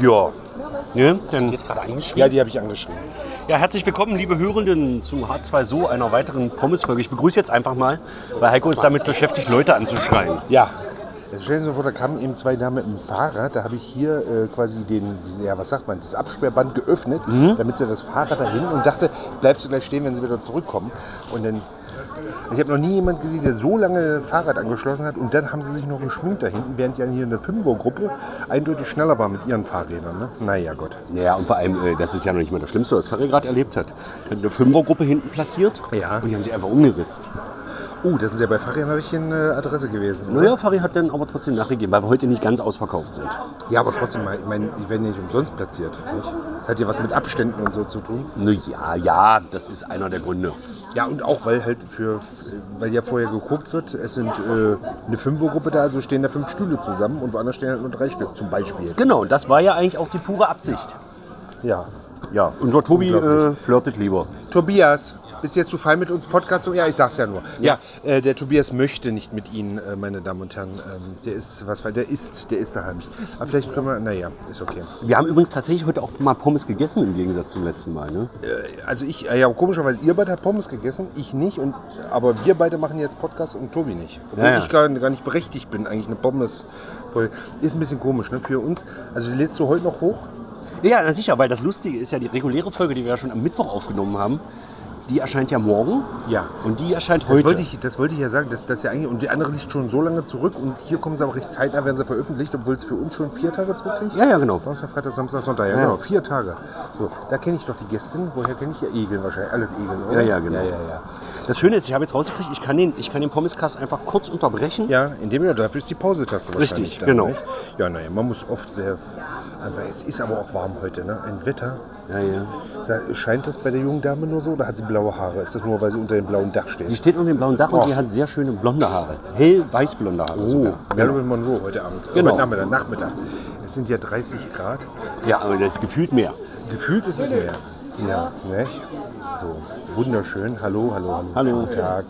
Ja. Ne? Dann, Jetzt gerade eingeschrieben. Ja, die habe ich angeschrieben. ja, herzlich willkommen, liebe Hörenden, zu H2 So, einer weiteren Pommes-Folge. Ich begrüße jetzt einfach mal, weil Heiko ist damit beschäftigt, Leute anzuschreien. Ja. Jetzt stellen Sie sich vor, da kamen eben zwei Damen mit dem Fahrrad. Da habe ich hier äh, quasi den, wie- ja, was sagt man, das Absperrband geöffnet, damit sie das Fahrrad dahin und dachte, bleibst du gleich stehen, wenn sie wieder zurückkommen. Und dann, ich habe noch nie jemanden gesehen, der so lange Fahrrad angeschlossen hat und dann haben sie sich noch geschminkt da hinten, während sie hier in der Fünfergruppe eindeutig schneller war mit ihren Fahrrädern. Ne? Naja, Gott. Ja, und vor allem, äh, das ist ja noch nicht mal das Schlimmste, was Ferry gerade erlebt hat. Eine Fünfergruppe hinten platziert Ja. und die haben sich einfach umgesetzt. Oh, das sind ja bei Fahrrädern habe ich in äh, Adresse gewesen. ne? Naja, Ferry hat dann aber trotzdem nachgegeben, weil wir heute nicht ganz ausverkauft sind. Ja, aber trotzdem, ich meine, werden ja nicht umsonst platziert. Nicht? Das hat ja was mit Abständen und so zu tun. Na ja, ja, das ist einer der Gründe. Ja, und auch weil halt für, weil ja vorher geguckt wird, es sind äh, eine Fünfergruppe da, also stehen da fünf Stühle zusammen und woanders stehen halt nur drei Stück, zum Beispiel. Genau, und das war ja eigentlich auch die pure Absicht. Ja. Ja, unser Tobi äh, flirtet lieber. Tobias, bist du jetzt zu fein mit uns Podcast? Ja, ich sag's ja nur. Ja, äh, der Tobias möchte nicht mit Ihnen, äh, meine Damen und Herren. Ähm, der ist, was war, der ist, der ist daheim. Aber vielleicht können wir, naja, ist okay. Wir haben übrigens tatsächlich heute auch mal Pommes gegessen im Gegensatz zum letzten Mal. Ne? Äh, also ich, äh, ja, komischerweise, ihr beide habt Pommes gegessen, ich nicht, und, aber wir beide machen jetzt Podcast und Tobi nicht. Obwohl Ja, ja. ich gar, gar nicht berechtigt bin, eigentlich eine Pommes voll. Ist ein bisschen komisch, ne, für uns. Also die lädst du heute noch hoch? Ja, sicher, weil das Lustige ist ja, die reguläre Folge, die wir ja schon am Mittwoch aufgenommen haben, die erscheint ja morgen Ja. und die erscheint Das heute. wollte, ich, das wollte ich ja sagen, dass das ja eigentlich, und die andere liegt schon so lange zurück und hier kommen sie aber recht zeitnah, werden sie veröffentlicht, obwohl es für uns schon vier Tage zurückliegt. ja, ja, genau. Donnerstag, Freitag, Samstag, Sonntag, ja, Ja. genau, vier Tage. So, da kenne ich doch die Gästin. Woher kenne ich ja Egeln wahrscheinlich? Alles Egeln, oder? Ja, ja, genau. Ja, ja, ja. Das Schöne ist, ich habe jetzt rausgekriegt, ich kann den, ich kann den Pommescast einfach kurz unterbrechen. Ja, indem ja, dafür ist die Pause-Taste wahrscheinlich. Richtig, da, genau. Nicht? Ja, naja, man muss oft sehr. Aber es ist aber auch warm heute, ne? Ein Wetter. Ja, ja. Sa- Scheint das bei der jungen Dame nur so oder hat sie blaue Haare? Ist das nur, weil sie unter dem blauen Dach steht? Sie steht unter dem blauen Dach und Oh. sie hat sehr schöne blonde Haare. Hell-weiß-blonde Haare oh, sogar. Marilyn Monroe heute Abend. Genau. Heute Nachmittag, Nachmittag. Es sind ja 30 Grad. Ja, aber das ist gefühlt mehr. Gefühlt ist es mehr. Ja, nicht? So, wunderschön. Hallo, hallo, hallo. Hallo. Guten Tag.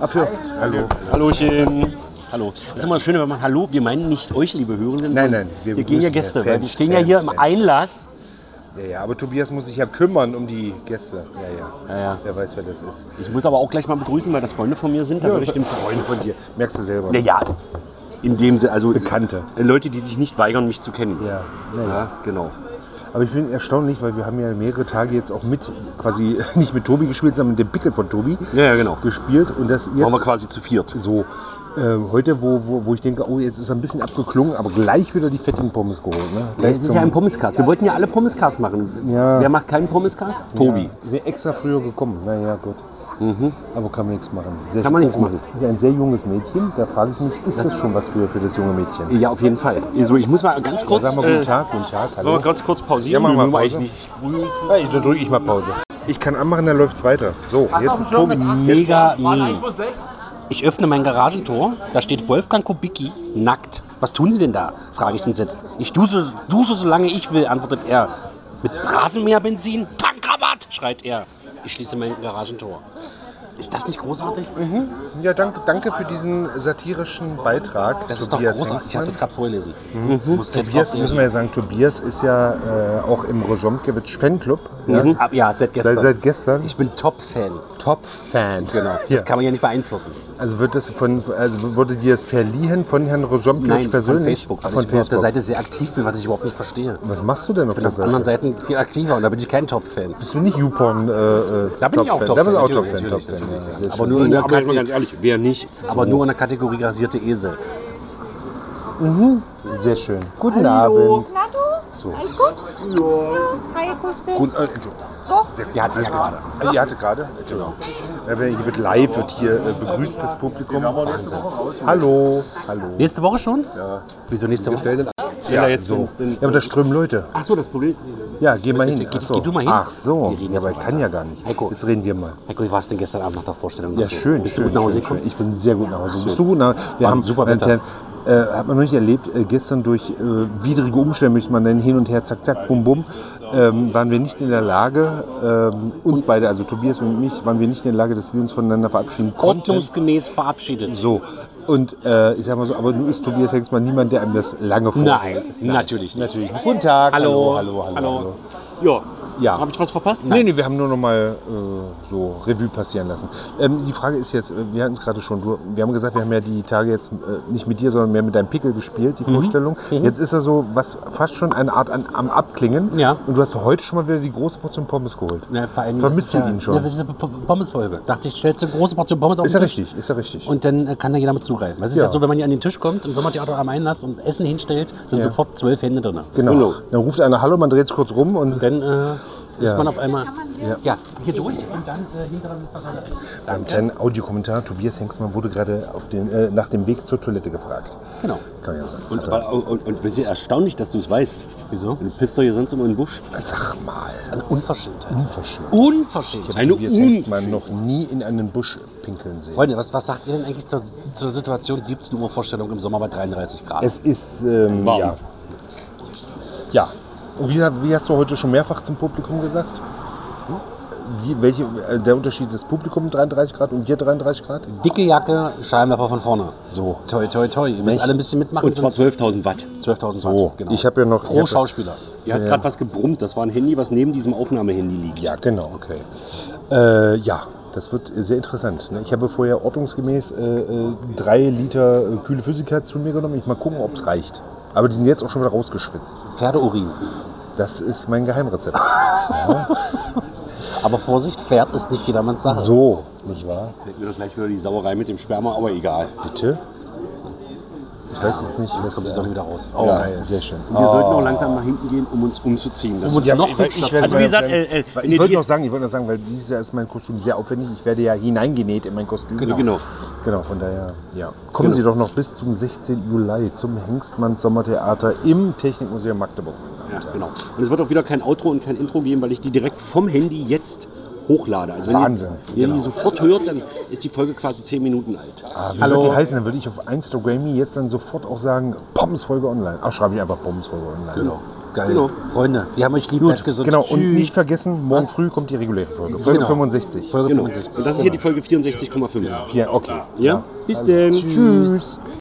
Ach, für, hallo. Hallochen. Hallo. Das ist immer das Schöne, wenn man Hallo, wir meinen nicht euch, liebe Hörenden. Nein, nein, wir Wir, gehen ja Gäste, ja weil Fans, wir stehen ja hier Fans, im Fans. Einlass. Ja, ja, aber Tobias muss sich ja kümmern um die Gäste. Ja, ja. Ja, ja. Wer weiß, wer das ist. Ich muss aber auch gleich mal begrüßen, weil das Freunde von mir sind. Da würde ich dem Freunde von dir. Merkst du selber. Naja, in dem Sinne, also Bekannte. Leute, die sich nicht weigern, mich zu kennen. Ja, ja genau. Aber ich bin erstaunlich, weil wir haben ja mehrere Tage jetzt auch mit, quasi nicht mit Tobi gespielt, sondern mit dem Pickel von Tobi Ja, ja, genau. gespielt. Und das Machen wir jetzt quasi zu viert. so, äh, heute, wo, wo, wo ich denke, oh, jetzt ist er ein bisschen abgeklungen, aber gleich wieder die fettigen Pommes geholt. Ne? Ja, es ist ja ein Pommescast. Wir wollten ja alle Pommescast machen. Ja. Wer macht keinen Pommescast? Tobi. Ja, ich wäre extra früher gekommen. Naja, gut. Mhm. Aber kann man nichts machen. Sehr Kann man nichts machen. Ist ja ein sehr junges Mädchen. Da frage ich mich, ist das, schon was für, für das junge Mädchen? Ja, auf jeden Fall. Also ich muss mal ganz kurz. Sag mal guten äh, Tag, guten Tag, hallo. wir ganz kurz Ja, pausieren? machen wir Nur mal Pause. eigentlich nicht Hey, dann drücke ich mal Pause. Ich kann anmachen, dann läuft's weiter. So, jetzt ist Tobi. Mega. Ich öffne mein Garagentor, da steht Wolfgang Kubicki nackt. Was tun Sie denn da? frage ich entsetzt. Ich dusche, dusche solange ich will, antwortet er. Mit Rasenmäherbenzin? Tankrabatt, schreit er. Ich schließe mein Garagentor. Ist das nicht großartig? Mhm. Ja, danke, danke für diesen satirischen Beitrag. Das ist doch Tobias großartig. Ich habe das gerade vorgelesen. Mhm. Tobias, müssen wir ja sagen, Tobias ist ja äh, auch im Rosomkewitsch Fanclub. Ja, Mhm. Ja, seit gestern. Seit, seit gestern. Ich bin Top-Fan. Top-Fan. Genau. Ja. Das kann man ja nicht beeinflussen. Also wird das von, also wurde dir das verliehen von Herrn Rosomkewitsch Nein, persönlich? von Facebook, weil Ach, von ich auf der Facebook. Seite sehr aktiv bin, was ich überhaupt nicht verstehe. Was machst du denn auf bin der auf Seite? anderen Seiten viel aktiver und da bin ich kein Top-Fan. Bist du nicht YouPorn? Äh, äh, Da bin ich auch Top-Fan? Da bist du auch Top-Fan, Top-Fan. Natürlich, Top-Fan, natürlich, ja, sehr Aber schön. nur in der Aber ganz ehrlich, wer nicht? aber nur in der Kategorie rasierte Esel. Sehr schön. Guten Abend. Na du? So. Alles gut? Ja. Hi, Akustik. Gut, äh, Entschuldigung. So? Sehr gut. Die hatte ja gut. gerade. Äh, Die hatte gerade? Ja, wenn- Hier wird live, wird hier äh, begrüßt das Publikum. Wahnsinn. Hallo. Hallo. Nächste Woche schon? Ja. Wieso nächste Woche? Ja, jetzt so. Ja, aber da strömen Leute. Ach so, das Problem ist. Ja, geh mal jetzt- hin. geh- Ach so. geh du mal hin. Ach so. Wir Ja, jetzt aber ich kann ja gar nicht. Heiko. Jetzt reden wir mal. Heiko, wie warst du denn gestern Abend nach der Vorstellung? Ja, schön. Bist schön, du gut nach Hause schön, gekommen? schön. Ich bin sehr gut nach Hause. Bist du gut nach Wir War haben super Wetter. Äh, hat man noch nicht erlebt, äh, gestern durch äh, widrige Umstände, möchte man nennen, hin und her, zack, zack, bum, bum, ähm, waren wir nicht in der Lage, ähm, uns beide, also Tobias und mich, waren wir nicht in der Lage, dass wir uns voneinander verabschieden konnten. Ordnungsgemäß verabschiedet. So, Und äh, ich sag mal so, aber nun ist Tobias Hengstmann niemand, der einem das lange vorhält. Nein, natürlich. Natürlich. Guten Tag. Hallo, hallo, hallo. hallo. Ja. Ja. Habe ich was verpasst? Nee, nee, wir haben nur noch mal äh, so Revue passieren lassen. Ähm, die Frage ist jetzt, äh, wir hatten es gerade schon, du, wir haben gesagt, wir haben ja die Tage jetzt äh, nicht mit dir, sondern mehr mit deinem Pickel gespielt, die Mhm. Vorstellung. Jetzt ist er so was fast schon eine Art an, am Abklingen. Ja. Und du hast heute schon mal wieder die große Portion Pommes geholt. Ja, vor allem Vermisst ist du ja, ihn schon? Ja, das ist eine Pommesfolge. Dachte ich, stellst du eine große Portion Pommes auf Ist den ja Tisch. richtig, ist ja richtig. Und dann äh, kann da jeder mit zugreifen. Es ist ja. Ja. so, wenn man hier an den Tisch kommt, im Sommertheater am Einlass und Essen hinstellt, sind Ja. sofort zwölf Hände drin. genau. Dann ruft einer Hallo, man dreht es kurz rum und Dann äh, ist Ja. man auf einmal Ja. ja. hier durch und dann äh, hinter dem Fassade. Ein Danke. kleiner Audiokommentar. Tobias Hengstmann wurde gerade auf den, äh, nach dem Weg zur Toilette gefragt. Genau. Kann ja sein. Und, er- aber, und, und es ist erstaunlich, dass du es weißt. Wieso? Du pisst doch hier sonst immer in den Busch. Sag mal. Eine Unverschämtheit. Unverschämt. Unverschämtheit. Eine Tobias Hengstmann Unverschämtheit. noch nie in einen Busch pinkeln sehen. Freunde, was, was sagt ihr denn eigentlich zur, zur Situation 17 Uhr Vorstellung im Sommer bei 33 Grad? Es ist, ähm, Warm. ja. Ja. Wie, wie hast du heute schon mehrfach zum Publikum gesagt? Wie, welche, äh, der Unterschied des Publikums 33 Grad und hier 33 Grad? Dicke Jacke, Scheinwerfer von vorne. So. Toi, toi, toi. Ihr müsst alle ein bisschen mitmachen. Und zwar sonst- 12.000 Watt. 12.000 So. Watt. Genau. Ich habe ja noch. Pro Schauspieler. Hat Ja. gerade was gebrummt. Das war ein Handy, was neben diesem Aufnahmehandy liegt. Ja, genau. Okay. Äh, ja, das wird sehr interessant. Ne? Ich habe vorher ordnungsgemäß äh, äh, drei Liter äh, kühle Flüssigkeit zu mir genommen. Ich mal gucken, ob es reicht. Aber die sind jetzt auch schon wieder rausgeschwitzt. Pferdeurin. Das ist mein Geheimrezept. Aber Vorsicht, Pferd ist nicht jedermanns Sache. So, nicht wahr? Fällt mir doch gleich wieder die Sauerei mit dem Sperma, aber egal. Bitte? Ich weiß jetzt nicht, was Kommt die Sonne wieder raus. Oh, ja, geil. sehr schön. Und wir sollten auch langsam nach hinten gehen, um uns umzuziehen. Das Um uns Ja, noch ich werde, Also wie gesagt, äh, äh, ich wollte noch sagen, ich wollte noch sagen, weil dieses Jahr ist mein Kostüm sehr aufwendig. Ich werde ja hineingenäht in mein Kostüm. Genau. genau. Genau, von daher, ja. Kommen Genau. Sie doch noch bis zum 16. Juli zum Hengstmann Sommertheater im Technikmuseum Magdeburg. Ja, genau. Und es wird auch wieder kein Outro und kein Intro geben, weil ich die direkt vom Handy jetzt hochlade. Also wenn Wahnsinn. ihr, ihr Genau. die sofort hört, dann ist die Folge quasi 10 Minuten alt. Ah, wie Hallo. wird die heißen? Dann würde ich auf Instagram jetzt dann sofort auch sagen, Pommesfolge online. Ach, schreibe ich einfach Pommesfolge online. Genau. Geil. Genau. Freunde, wir haben euch lieb, Gut, gesund. genau. Und Tschüss. nicht vergessen, morgen Was? früh kommt die reguläre Folge. Folge Genau. 65. Folge Genau. 65. Und das ist hier die Folge 64,5. Ja, okay. Ja? Bis denn. Tschüss.